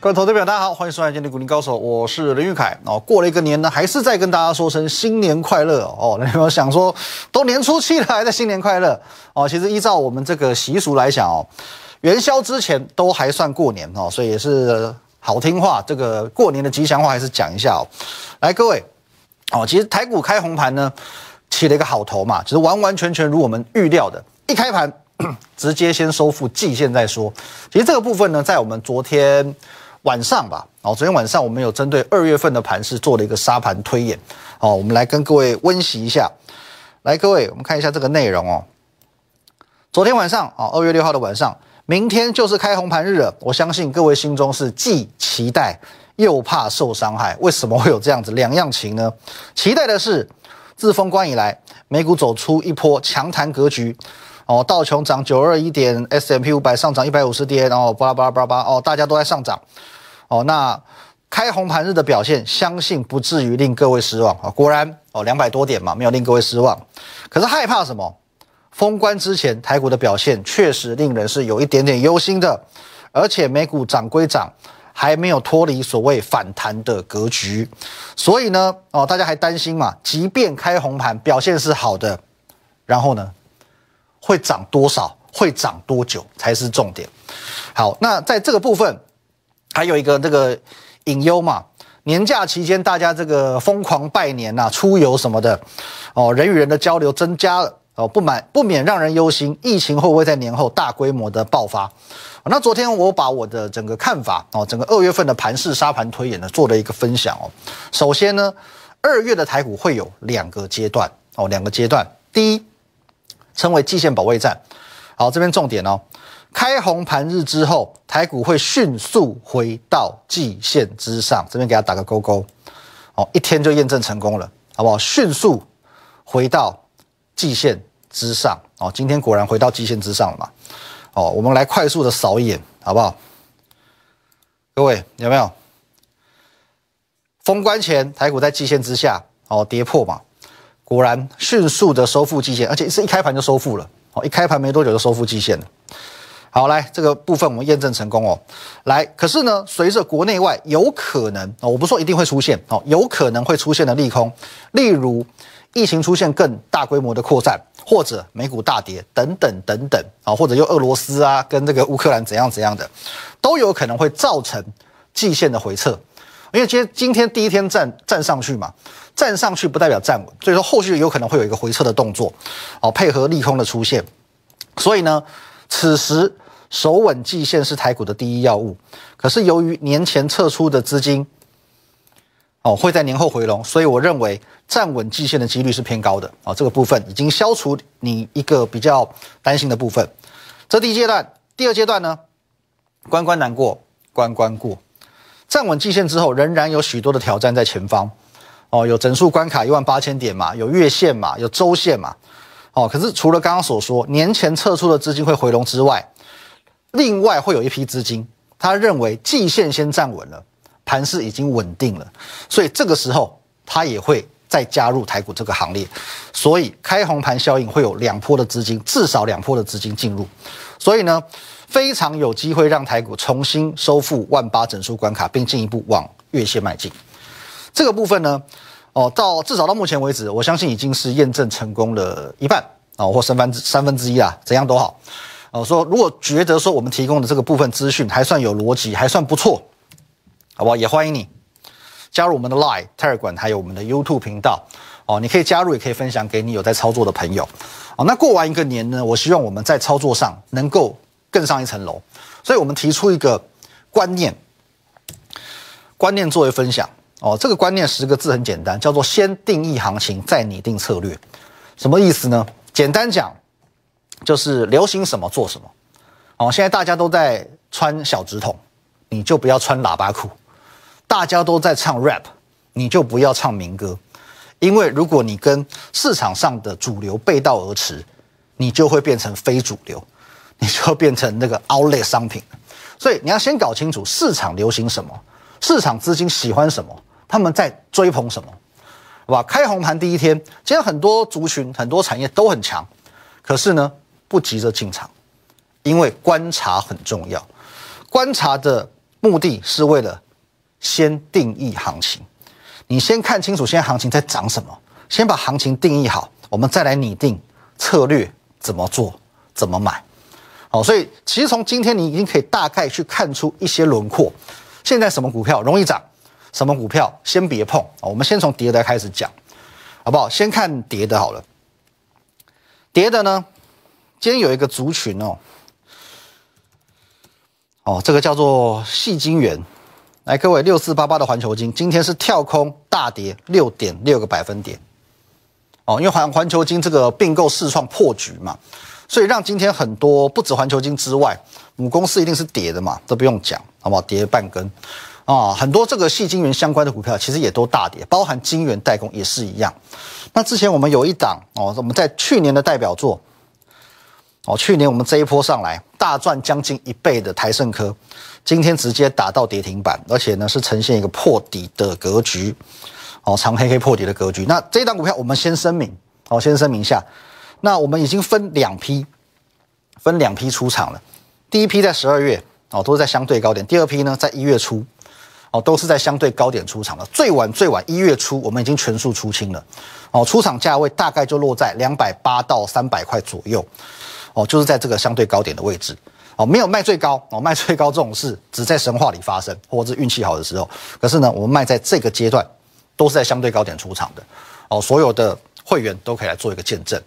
各位投资者，大家好，欢迎收看《今天的股林高手》，我是林玉凯。哦，过了一个年呢，还是再跟大家说声新年快乐哦。那有没有想说，都年初七了，还在新年快乐哦？其实依照我们这个习俗来讲哦，元宵之前都还算过年哦，所以也是好听话。这个过年的吉祥话还是讲一下哦。来，各位哦，其实台股开红盘呢，起了一个好头嘛，就是完完全全如我们预料的，一开盘 直接先收复季线再说。其实这个部分呢，在我们昨天。晚上吧，哦，昨天晚上我们有针对二月份的盘势做了一个沙盘推演，哦，我们来跟各位温习一下。来，各位，我们看一下这个内容哦。昨天晚上，哦，二月六号的晚上，明天就是开红盘日了。我相信各位心中是既期待又怕受伤害。为什么会有这样子两样情呢？期待的是自封关以来，美股走出一波强弹格局。哦，道琼涨九二一点，S M P 五百上涨一百五十点，然后巴拉巴拉巴拉巴，哦，大家都在上涨。哦，那开红盘日的表现，相信不至于令各位失望啊。果然，哦，两百多点嘛，没有令各位失望。可是害怕什么？封关之前，台股的表现确实令人是有一点点忧心的。而且美股涨归涨，还没有脱离所谓反弹的格局。所以呢，哦，大家还担心嘛？即便开红盘表现是好的，然后呢？会涨多少？会涨多久才是重点？好，那在这个部分还有一个这个隐忧嘛？年假期间大家这个疯狂拜年呐、出游什么的，哦，人与人的交流增加了哦，不满不免让人忧心，疫情会不会在年后大规模的爆发？那昨天我把我的整个看法哦，整个二月份的盘势沙盘推演呢，做了一个分享哦。首先呢，二月的台股会有两个阶段哦，两个阶段，第一。称为季线保卫战。好，这边重点哦，开红盘日之后，台股会迅速回到季线之上。这边给它打个勾勾。哦，一天就验证成功了，好不好？迅速回到季线之上。哦，今天果然回到季线之上了嘛？哦，我们来快速的扫一眼，好不好？各位有没有？封关前，台股在季线之下，哦，跌破嘛？果然迅速的收复季线，而且是一开盘就收复了哦，一开盘没多久就收复季线了。好，来这个部分我们验证成功哦。来，可是呢，随着国内外有可能哦，我不说一定会出现哦，有可能会出现的利空，例如疫情出现更大规模的扩散，或者美股大跌等等等等啊，或者又俄罗斯啊跟这个乌克兰怎样怎样的，都有可能会造成季线的回撤。因为今今天第一天站站上去嘛。站上去不代表站稳，所以说后续有可能会有一个回撤的动作，哦，配合利空的出现，所以呢，此时守稳季线是台股的第一要务。可是由于年前撤出的资金，哦，会在年后回笼，所以我认为站稳季线的几率是偏高的。哦，这个部分已经消除你一个比较担心的部分。这第一阶段，第二阶段呢，关关难过关关过，站稳季线之后，仍然有许多的挑战在前方。哦，有整数关卡一万八千点嘛，有月线嘛，有周线嘛。哦，可是除了刚刚所说年前撤出的资金会回笼之外，另外会有一批资金，他认为季线先站稳了，盘势已经稳定了，所以这个时候他也会再加入台股这个行列。所以开红盘效应会有两波的资金，至少两波的资金进入，所以呢，非常有机会让台股重新收复万八整数关卡，并进一步往月线迈进。这个部分呢，哦，到至少到目前为止，我相信已经是验证成功了一半啊，或三分之三分之一啊，怎样都好。哦，说如果觉得说我们提供的这个部分资讯还算有逻辑，还算不错，好不好？也欢迎你加入我们的 Line、Telegram，还有我们的 YouTube 频道。哦，你可以加入，也可以分享给你有在操作的朋友。哦，那过完一个年呢，我希望我们在操作上能够更上一层楼，所以我们提出一个观念，观念作为分享。哦，这个观念十个字很简单，叫做先定义行情，再拟定策略。什么意思呢？简单讲，就是流行什么做什么。哦，现在大家都在穿小直筒，你就不要穿喇叭裤；大家都在唱 rap，你就不要唱民歌。因为如果你跟市场上的主流背道而驰，你就会变成非主流，你就会变成那个 outlet 商品。所以你要先搞清楚市场流行什么，市场资金喜欢什么。他们在追捧什么，好吧？开红盘第一天，今天很多族群、很多产业都很强，可是呢，不急着进场，因为观察很重要。观察的目的是为了先定义行情，你先看清楚现在行情在涨什么，先把行情定义好，我们再来拟定策略怎么做，怎么买。好，所以其实从今天你已经可以大概去看出一些轮廓。现在什么股票容易涨，什么股票先别碰啊。我们先从跌的开始讲，好不好？先看跌的好了。跌的呢，今天有一个族群哦。哦，这个叫做细晶圆，来各位六四八八的环球金，今天是跳空大跌六点六个百分点。哦，因为环环球金这个并购试创破局嘛，所以让今天很多不止环球金之外，母公司一定是跌的嘛，都不用讲，好不好？跌半根啊，很多这个细晶圆相关的股票其实也都大跌，包含晶圆代工也是一样。那之前我们有一档哦，我们在去年的代表作。哦，去年我们这一波上来大赚将近一倍的台盛科，今天直接打到跌停板，而且呢是呈现一个破底的格局，哦，长黑黑破底的格局。那这一档股票我们先声明，哦，先声明一下，那我们已经分两批，分两批出场了。第一批在十二月，哦，都是在相对高点；第二批呢，在一月初，哦，都是在相对高点出场了。最晚最晚一月初，我们已经全数出清了，哦，出场价位大概就落在两百八到三百块左右。哦，就是在这个相对高点的位置，哦，没有卖最高，哦，卖最高这种事只在神话里发生，或者是运气好的时候。可是呢，我们卖在这个阶段，都是在相对高点出场的，哦，所有的会员都可以来做一个见证。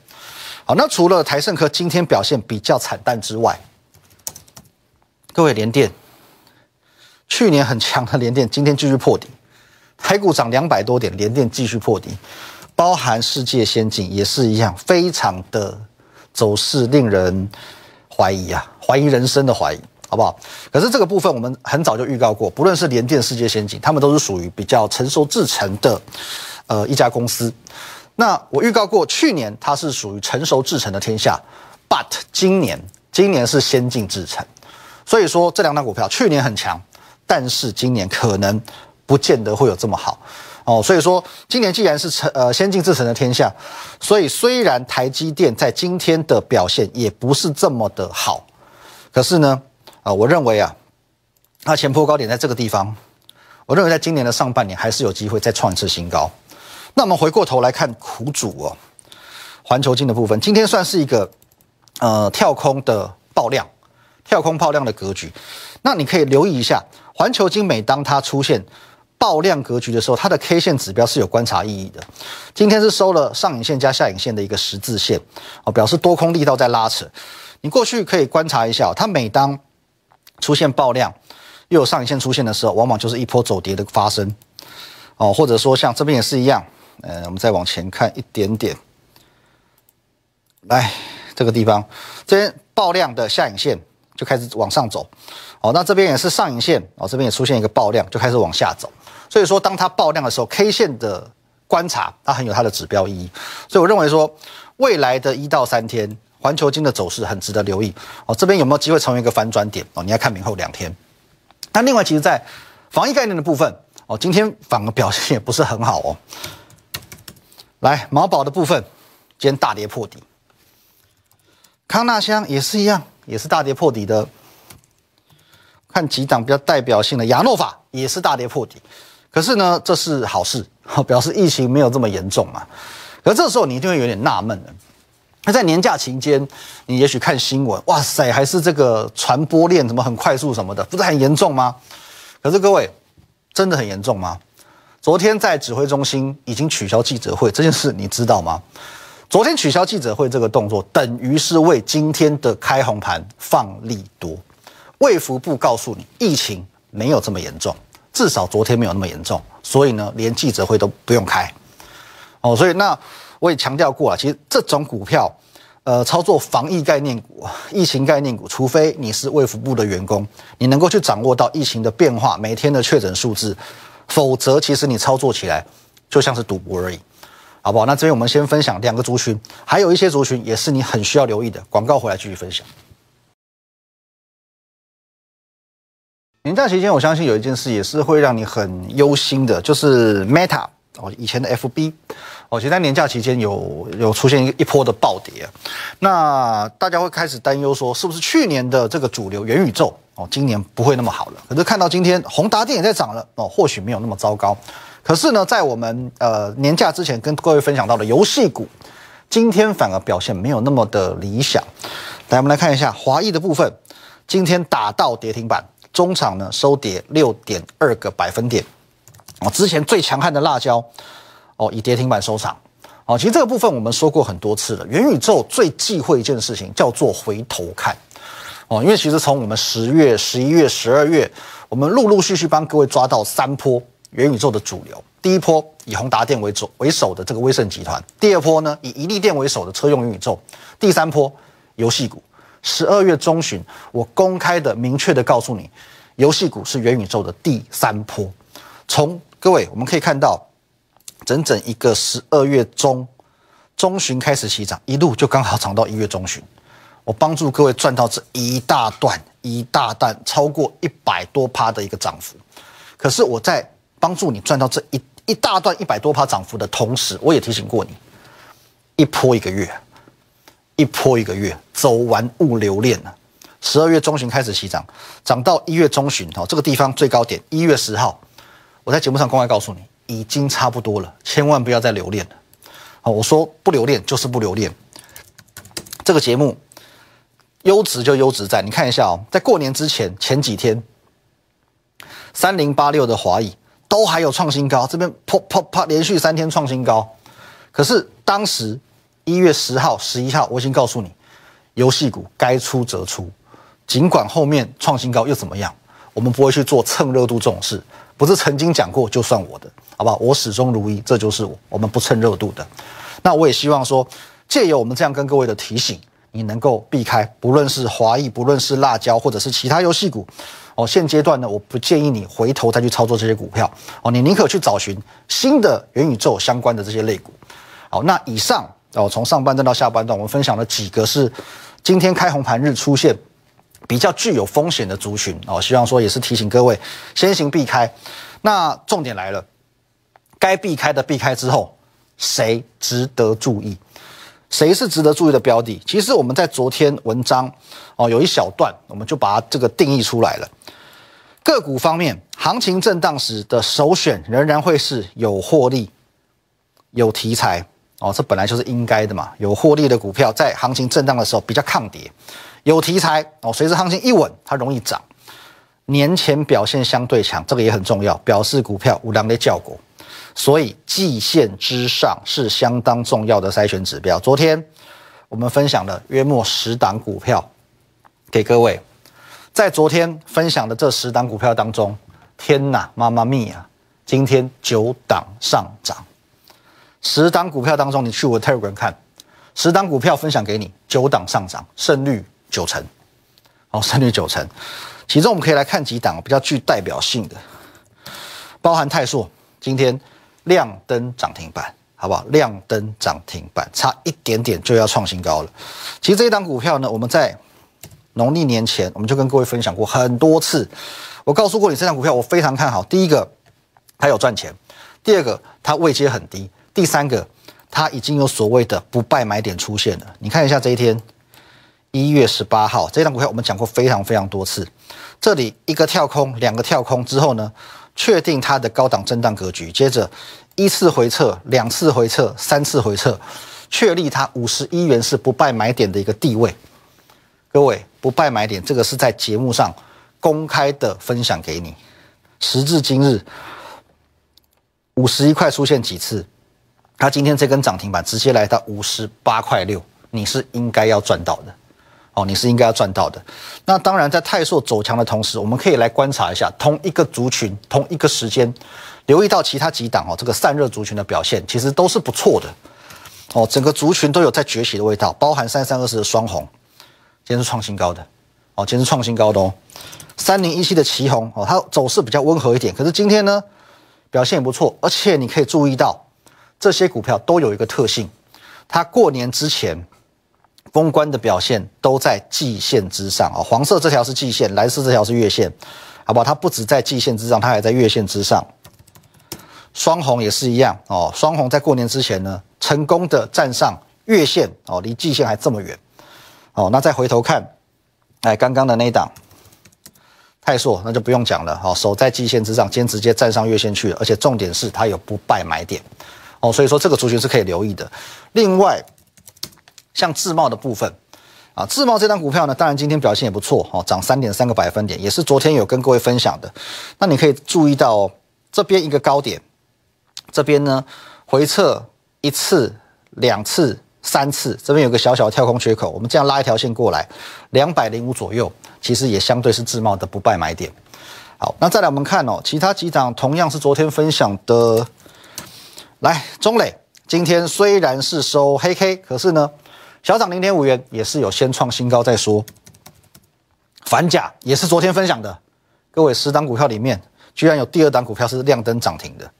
好，那除了台盛科今天表现比较惨淡之外，各位联电，去年很强的联电今天继续破底，台股涨两百多点，联电继续破底，包含世界先进也是一样，非常的。走势令人怀疑啊，怀疑人生的怀疑，好不好？可是这个部分我们很早就预告过，不论是联电、世界先进，他们都是属于比较成熟制成的呃一家公司。那我预告过，去年它是属于成熟制成的天下，but 今年今年是先进制成，所以说这两档股票去年很强，但是今年可能不见得会有这么好。哦，所以说今年既然是成呃先进制成的天下，所以虽然台积电在今天的表现也不是这么的好，可是呢，啊，我认为啊，它前坡高点在这个地方，我认为在今年的上半年还是有机会再创一次新高。那我们回过头来看苦主哦，环球金的部分，今天算是一个呃跳空的爆量，跳空爆量的格局。那你可以留意一下环球金，每当它出现。爆量格局的时候，它的 K 线指标是有观察意义的。今天是收了上影线加下影线的一个十字线，哦，表示多空力道在拉扯。你过去可以观察一下，它每当出现爆量又有上影线出现的时候，往往就是一波走跌的发生，哦，或者说像这边也是一样。呃，我们再往前看一点点，来这个地方，这边爆量的下影线就开始往上走，哦，那这边也是上影线，哦，这边也出现一个爆量，就开始往下走。所以说，当它爆量的时候，K 线的观察它很有它的指标意义。所以我认为说，未来的一到三天，环球金的走势很值得留意哦。这边有没有机会成为一个反转点哦？你要看明后两天。那另外，其实，在防疫概念的部分哦，今天反而表现也不是很好哦。来，毛宝的部分，今天大跌破底。康纳香也是一样，也是大跌破底的。看几档比较代表性的，亚诺法也是大跌破底。可是呢，这是好事，表示疫情没有这么严重嘛。可这时候你一定会有点纳闷了。那在年假期间，你也许看新闻，哇塞，还是这个传播链怎么很快速什么的，不是很严重吗？可是各位，真的很严重吗？昨天在指挥中心已经取消记者会这件事，你知道吗？昨天取消记者会这个动作，等于是为今天的开红盘放利多。卫福部告诉你，疫情没有这么严重。至少昨天没有那么严重，所以呢，连记者会都不用开，哦，所以那我也强调过了，其实这种股票，呃，操作防疫概念股、疫情概念股，除非你是卫福部的员工，你能够去掌握到疫情的变化、每天的确诊数字，否则其实你操作起来就像是赌博而已，好不好？那这边我们先分享两个族群，还有一些族群也是你很需要留意的。广告回来继续分享。年假期间，我相信有一件事也是会让你很忧心的，就是 Meta 哦，以前的 FB，哦，其实在年假期间有有出现一一波的暴跌，那大家会开始担忧说，是不是去年的这个主流元宇宙哦，今年不会那么好了？可是看到今天宏达电也在涨了哦，或许没有那么糟糕。可是呢，在我们呃年假之前跟各位分享到的游戏股，今天反而表现没有那么的理想。来，我们来看一下华谊的部分，今天打到跌停板，中场呢收跌六点二个百分点。哦，之前最强悍的辣椒，哦，以跌停板收场。哦，其实这个部分我们说过很多次了。元宇宙最忌讳一件事情，叫做回头看。哦，因为其实从我们十月、十一月、十二月，我们陆陆续续帮各位抓到三波元宇宙的主流。第一波以宏达电为主为首的这个威盛集团，第二波呢以一利电为首的车用元宇宙，第三波游戏股。十二月中旬，我公开的明确的告诉你，游戏股是元宇宙的第三波。从各位我们可以看到，整整一个十二月中中旬开始起涨，一路就刚好涨到一月中旬。我帮助各位赚到这一大段一大段超过一百多趴的一个涨幅。可是我在帮助你赚到这一一大段一百多趴涨幅的同时，我也提醒过你，一波一个月。一波一个月走完物流链了，十二月中旬开始起涨，涨到一月中旬哦，这个地方最高点一月十号，我在节目上公开告诉你，已经差不多了，千万不要再留恋了。好，我说不留恋就是不留恋。这个节目优质就优质在，你看一下哦，在过年之前前几天，三零八六的华谊都还有创新高，这边啪啪啪连续三天创新高，可是当时。一月十号、十一号，我已经告诉你，游戏股该出则出，尽管后面创新高又怎么样？我们不会去做蹭热度这种事，不是曾经讲过就算我的，好不好？我始终如一，这就是我，我们不蹭热度的。那我也希望说，借由我们这样跟各位的提醒，你能够避开，不论是华谊，不论是辣椒，或者是其他游戏股，哦，现阶段呢，我不建议你回头再去操作这些股票，哦，你宁可去找寻新的元宇宙相关的这些类股。好，那以上。哦，从上半段到下半段，我们分享了几个是今天开红盘日出现比较具有风险的族群哦，希望说也是提醒各位先行避开。那重点来了，该避开的避开之后，谁值得注意？谁是值得注意的标的？其实我们在昨天文章哦有一小段，我们就把它这个定义出来了。个股方面，行情震荡时的首选仍然会是有获利、有题材。哦，这本来就是应该的嘛。有获利的股票在行情震荡的时候比较抗跌，有题材哦，随着行情一稳，它容易涨。年前表现相对强，这个也很重要，表示股票无量的效果。所以季线之上是相当重要的筛选指标。昨天我们分享了约莫十档股票给各位，在昨天分享的这十档股票当中，天哪，妈妈咪呀，今天九档上涨。十档股票当中，你去我 Telegram 看，十档股票分享给你，九档上涨，胜率九成，哦，胜率九成。其中我们可以来看几档比较具代表性的，包含泰硕今天亮灯涨停板，好不好？亮灯涨停板，差一点点就要创新高了。其实这一档股票呢，我们在农历年前我们就跟各位分享过很多次，我告诉过你这档股票我非常看好。第一个，它有赚钱；第二个，它位阶很低。第三个，它已经有所谓的不败买点出现了。你看一下这一天，一月十八号，这张股票我们讲过非常非常多次。这里一个跳空，两个跳空之后呢，确定它的高档震荡格局。接着一次回撤，两次回撤，三次回撤，确立它五十一元是不败买点的一个地位。各位，不败买点这个是在节目上公开的分享给你。时至今日，五十一块出现几次？它今天这根涨停板直接来到五十八块六，你是应该要赚到的，哦，你是应该要赚到的。那当然，在泰硕走强的同时，我们可以来观察一下同一个族群、同一个时间，留意到其他几档哦，这个散热族群的表现其实都是不错的，哦，整个族群都有在崛起的味道，包含三三二四的双红，今天是创新高的，哦，今天是创新高的哦，三零一七的旗红哦，它走势比较温和一点，可是今天呢表现也不错，而且你可以注意到。这些股票都有一个特性，它过年之前封关的表现都在季线之上啊，黄色这条是季线，蓝色这条是月线，好不好？它不止在季线之上，它还在月线之上。双红也是一样哦，双红在过年之前呢，成功的站上月线哦，离季线还这么远哦。那再回头看，哎，刚刚的那一档泰硕，那就不用讲了哦，守在季线之上，今天直接站上月线去了，而且重点是它有不败买点哦，所以说这个族群是可以留意的。另外，像自贸的部分啊，自贸这张股票呢，当然今天表现也不错哦，涨三点三个百分点，也是昨天有跟各位分享的。那你可以注意到哦，这边一个高点。这边呢，回撤一次、两次、三次，这边有个小小的跳空缺口，我们这样拉一条线过来，两百零五左右，其实也相对是自贸的不败买点。好，那再来我们看哦，其他几档同样是昨天分享的，来中磊，今天虽然是收黑 K，可是呢，小涨零点五元，也是有先创新高再说。反甲也是昨天分享的，各位十档股票里面，居然有第二档股票是亮灯涨停的。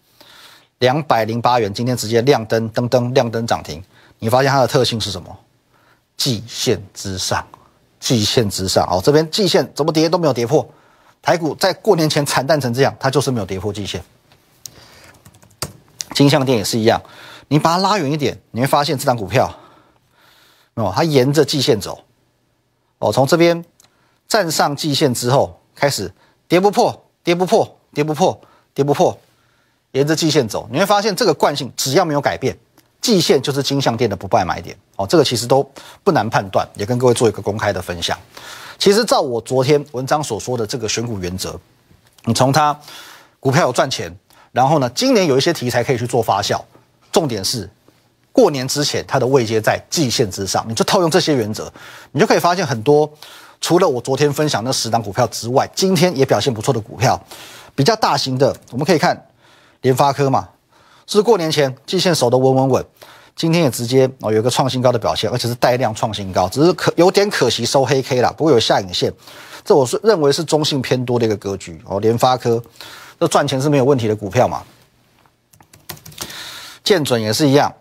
两百零八元，今天直接亮灯，噔噔亮灯涨停。你发现它的特性是什么？季线之上，季线之上。哦，这边季线怎么跌都没有跌破。台股在过年前惨淡成这样，它就是没有跌破季线。金相店也是一样，你把它拉远一点，你会发现这张股票，哦，它沿着季线走。哦，从这边站上季线之后，开始跌不破，跌不破，跌不破，跌不破。沿着季线走，你会发现这个惯性只要没有改变，季线就是金相店的不败买点哦。这个其实都不难判断，也跟各位做一个公开的分享。其实照我昨天文章所说的这个选股原则，你从它股票有赚钱，然后呢，今年有一些题材可以去做发酵，重点是过年之前它的位阶在季线之上，你就套用这些原则，你就可以发现很多除了我昨天分享那十档股票之外，今天也表现不错的股票，比较大型的，我们可以看。联发科嘛，是过年前季线守得稳稳稳，今天也直接哦有一个创新高的表现，而且是带量创新高，只是可有点可惜收黑 K 了，不过有下影线，这我是认为是中性偏多的一个格局哦。联发科这赚钱是没有问题的股票嘛，建准也是一样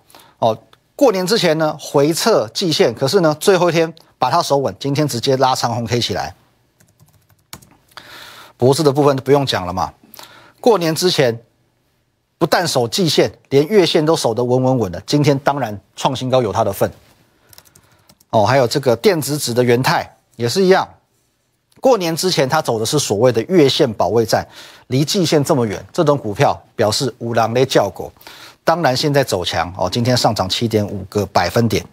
哦。过年之前呢回撤季线，可是呢最后一天把它守稳，今天直接拉长红 K 起来。博士的部分就不用讲了嘛，过年之前。不但守季线，连月线都守得稳稳稳的。今天当然创新高有它的份。哦，还有这个电子纸的元泰也是一样。过年之前它走的是所谓的月线保卫战，离季线这么远，这种股票表示五郎的叫狗。当然现在走强哦，今天上涨七点五个百分点。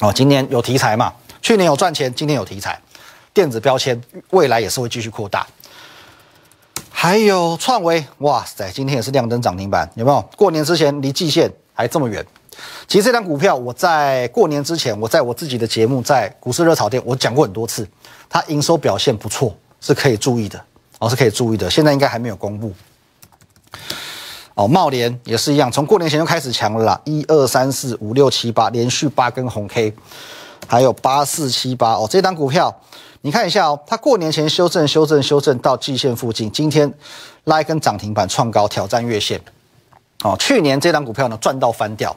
哦，今年有题材嘛？去年有赚钱，今天有题材。电子标签未来也是会继续扩大。还有创维，哇塞，今天也是亮灯涨停板，有没有？过年之前离季线还这么远。其实这张股票，我在过年之前，我在我自己的节目，在股市热炒店，我讲过很多次，它营收表现不错，是可以注意的，哦，是可以注意的。现在应该还没有公布。哦，茂联也是一样，从过年前就开始强了啦，一二三四五六七八，连续八根红 K，还有八四七八哦，这张股票。你看一下哦，它过年前修正、修正、修正到季线附近，今天拉一根涨停板创高，挑战月线。哦，去年这张股票呢赚到翻掉。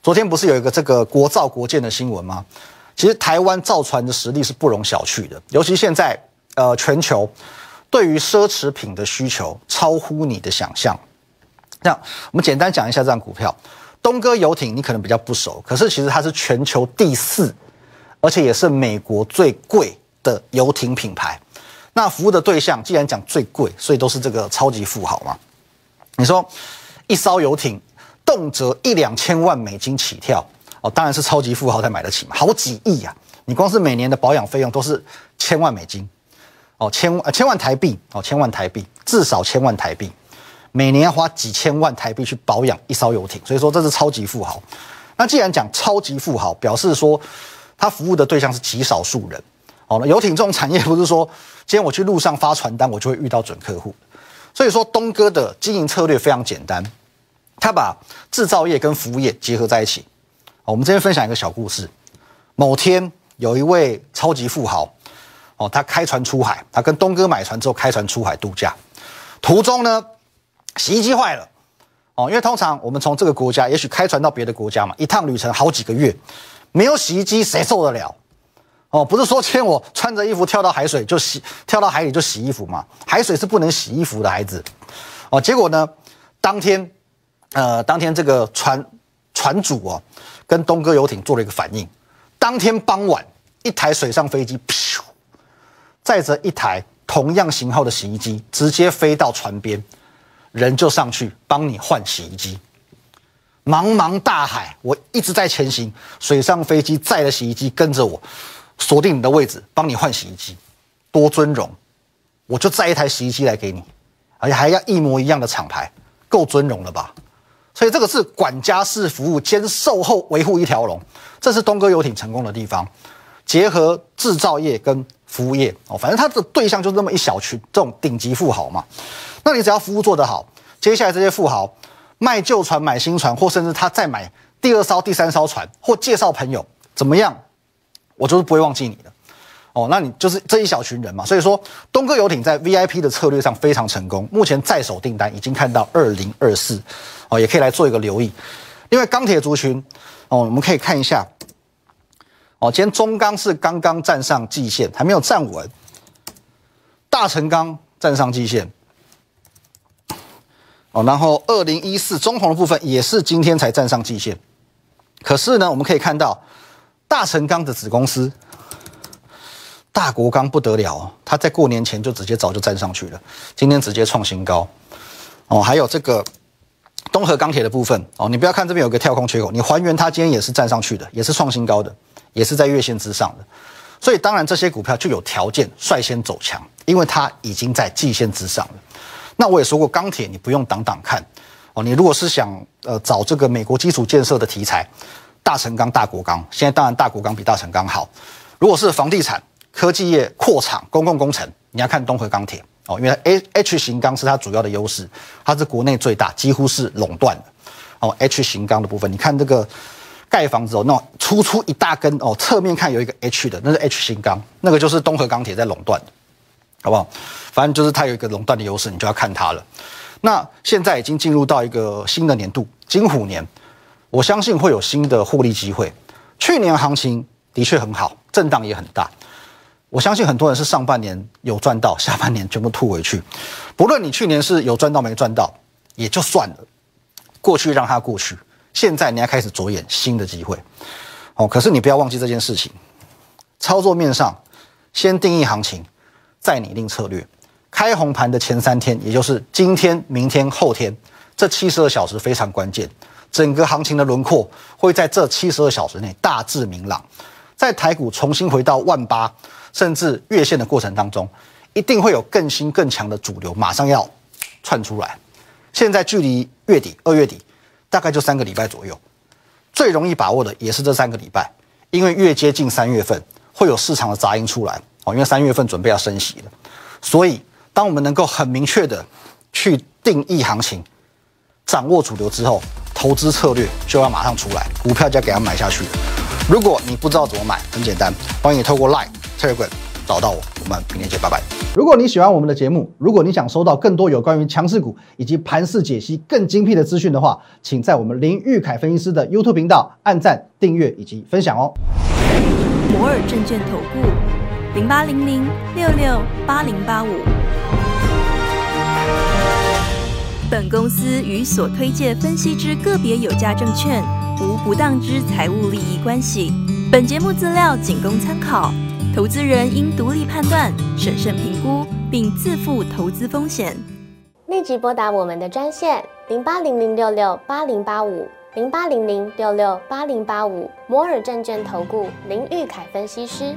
昨天不是有一个这个国造国建的新闻吗？其实台湾造船的实力是不容小觑的，尤其现在呃全球对于奢侈品的需求超乎你的想象。那我们简单讲一下这张股票，东哥游艇你可能比较不熟，可是其实它是全球第四，而且也是美国最贵。的游艇品牌，那服务的对象既然讲最贵，所以都是这个超级富豪嘛。你说一艘游艇动辄一两千万美金起跳哦，当然是超级富豪才买得起嘛，好几亿啊！你光是每年的保养费用都是千万美金哦，千呃千万台币哦，千万台币至少千万台币，每年要花几千万台币去保养一艘游艇，所以说这是超级富豪。那既然讲超级富豪，表示说他服务的对象是极少数人。好了，游艇这种产业不是说今天我去路上发传单，我就会遇到准客户。所以说东哥的经营策略非常简单，他把制造业跟服务业结合在一起。我们这边分享一个小故事：某天有一位超级富豪，哦，他开船出海，他跟东哥买船之后开船出海度假，途中呢洗衣机坏了，哦，因为通常我们从这个国家，也许开船到别的国家嘛，一趟旅程好几个月，没有洗衣机谁受得了？哦，不是说今天我穿着衣服跳到海水就洗，跳到海里就洗衣服嘛？海水是不能洗衣服的，孩子。哦，结果呢，当天呃，当天这个船船主啊，跟东哥游艇做了一个反应，当天傍晚，一台水上飞机，噗，载着一台同样型号的洗衣机，直接飞到船边，人就上去帮你换洗衣机。茫茫大海，我一直在前行，水上飞机载了洗衣机跟着我，锁定你的位置，帮你换洗衣机，多尊荣！我就载一台洗衣机来给你，而且还要一模一样的厂牌，够尊荣了吧？所以这个是管家式服务兼售后维护一条龙，这是东哥游艇成功的地方，结合制造业跟服务业哦，反正它的对象就是那么一小群，这种顶级富豪嘛。那你只要服务做得好，接下来这些富豪。卖旧船买新船，或甚至他再买第二艘、第三艘船，或介绍朋友怎么样，我就是不会忘记你的。哦，那你就是这一小群人嘛。所以说，东哥游艇在 VIP 的策略上非常成功，目前在手订单已经看到二零二四，哦，也可以来做一个留意。另外，钢铁族群，哦，我们可以看一下，哦，今天中钢是刚刚站上季线，还没有站稳，大成钢站上季线。哦，然后二零一四中红的部分也是今天才站上季线，可是呢，我们可以看到大成钢的子公司大国钢不得了哦，它在过年前就直接早就站上去了，今天直接创新高。哦，还有这个东河钢铁的部分哦，你不要看这边有个跳空缺口，你还原它今天也是站上去的，也是创新高的，也是在月线之上的，所以当然这些股票就有条件率先走强，因为它已经在季线之上了。那我也说过，钢铁你不用挡挡看，哦，你如果是想呃找这个美国基础建设的题材，大成钢、大国钢，现在当然大国钢比大成钢好。如果是房地产、科技业扩厂、公共工程，你要看东河钢铁哦，因为 A H 型钢是它主要的优势，它是国内最大，几乎是垄断的哦。H 型钢的部分，你看这个盖房子哦，那粗粗一大根哦，侧面看有一个 H 的，那是 H 型钢，那个就是东河钢铁在垄断的。好不好？反正就是它有一个垄断的优势，你就要看它了。那现在已经进入到一个新的年度，金虎年，我相信会有新的获利机会。去年行情的确很好，震荡也很大。我相信很多人是上半年有赚到，下半年全部吐回去。不论你去年是有赚到没赚到，也就算了，过去让它过去。现在你要开始着眼新的机会。哦，可是你不要忘记这件事情，操作面上先定义行情。再拟定策略，开红盘的前三天，也就是今天、明天、后天，这七十二小时非常关键。整个行情的轮廓会在这七十二小时内大致明朗。在台股重新回到万八甚至月线的过程当中，一定会有更新更强的主流马上要窜出来。现在距离月底二月底大概就三个礼拜左右，最容易把握的也是这三个礼拜，因为越接近三月份，会有市场的杂音出来。哦，因为三月份准备要升息了，所以当我们能够很明确的去定义行情、掌握主流之后，投资策略就要马上出来，股票就要给它买下去了。如果你不知道怎么买，很简单，欢迎你透过 Line、Telegram 找到我。我们明天见，拜拜。如果你喜欢我们的节目，如果你想收到更多有关于强势股以及盘势解析更精辟的资讯的话，请在我们林玉凯分析师的 YouTube 频道按赞、订阅以及分享哦。摩尔证券投顾。零八零零六六八零八五。本公司与所推介分析之个别有价证券无不当之财务利益关系。本节目资料仅供参考，投资人应独立判断、审慎评估，并自负投资风险。立即拨打我们的专线零八零零六六八零八五零八零零六六八零八五摩尔证券投顾林玉凯分析师。